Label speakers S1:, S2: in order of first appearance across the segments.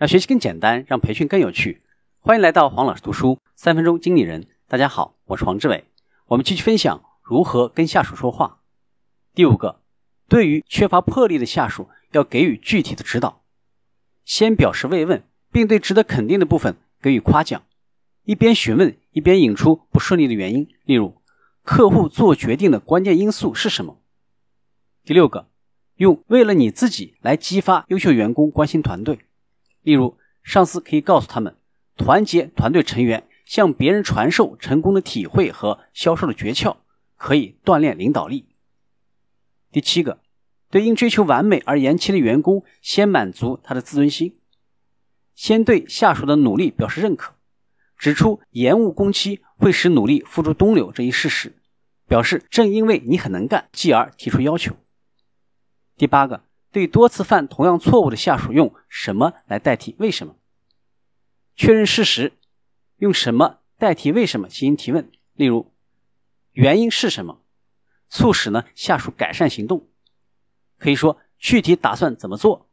S1: 让学习更简单，让培训更有趣。欢迎来到黄老师读书三分钟经理人。大家好，我是黄志伟。我们继续分享如何跟下属说话。第五个，对于缺乏魄力的下属，要给予具体的指导。先表示慰问，并对值得肯定的部分给予夸奖。一边询问，一边引出不顺利的原因。例如，客户做决定的关键因素是什么？第六个，用为了你自己来激发优秀员工关心团队。例如，上司可以告诉他们，团结团队成员，向别人传授成功的体会和销售的诀窍，可以锻炼领导力。第七个，对因追求完美而延期的员工，先满足他的自尊心，先对下属的努力表示认可，指出延误工期会使努力付诸东流这一事实，表示正因为你很能干，继而提出要求。第八个。对多次犯同样错误的下属，用什么来代替为什么？确认事实，用什么代替为什么进行提问？例如，原因是什么？促使呢下属改善行动？可以说具体打算怎么做？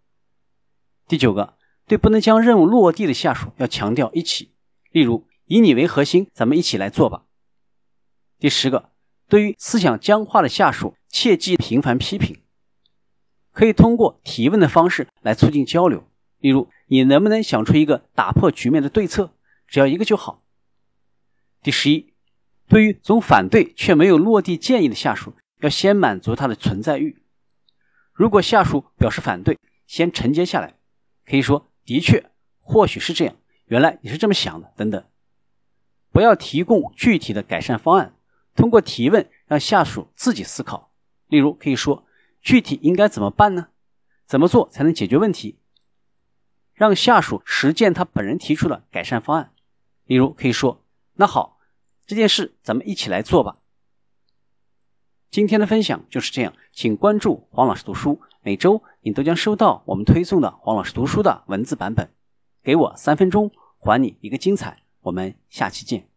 S1: 第九个，对不能将任务落地的下属，要强调一起。例如，以你为核心，咱们一起来做吧。第十个，对于思想僵化的下属，切忌频繁批评。可以通过提问的方式来促进交流，例如，你能不能想出一个打破局面的对策？只要一个就好。第十一，对于总反对却没有落地建议的下属，要先满足他的存在欲。如果下属表示反对，先承接下来，可以说：“的确，或许是这样，原来你是这么想的。”等等。不要提供具体的改善方案，通过提问让下属自己思考。例如，可以说。具体应该怎么办呢？怎么做才能解决问题？让下属实践他本人提出的改善方案。例如，可以说：“那好，这件事咱们一起来做吧。”今天的分享就是这样，请关注黄老师读书，每周你都将收到我们推送的黄老师读书的文字版本。给我三分钟，还你一个精彩。我们下期见。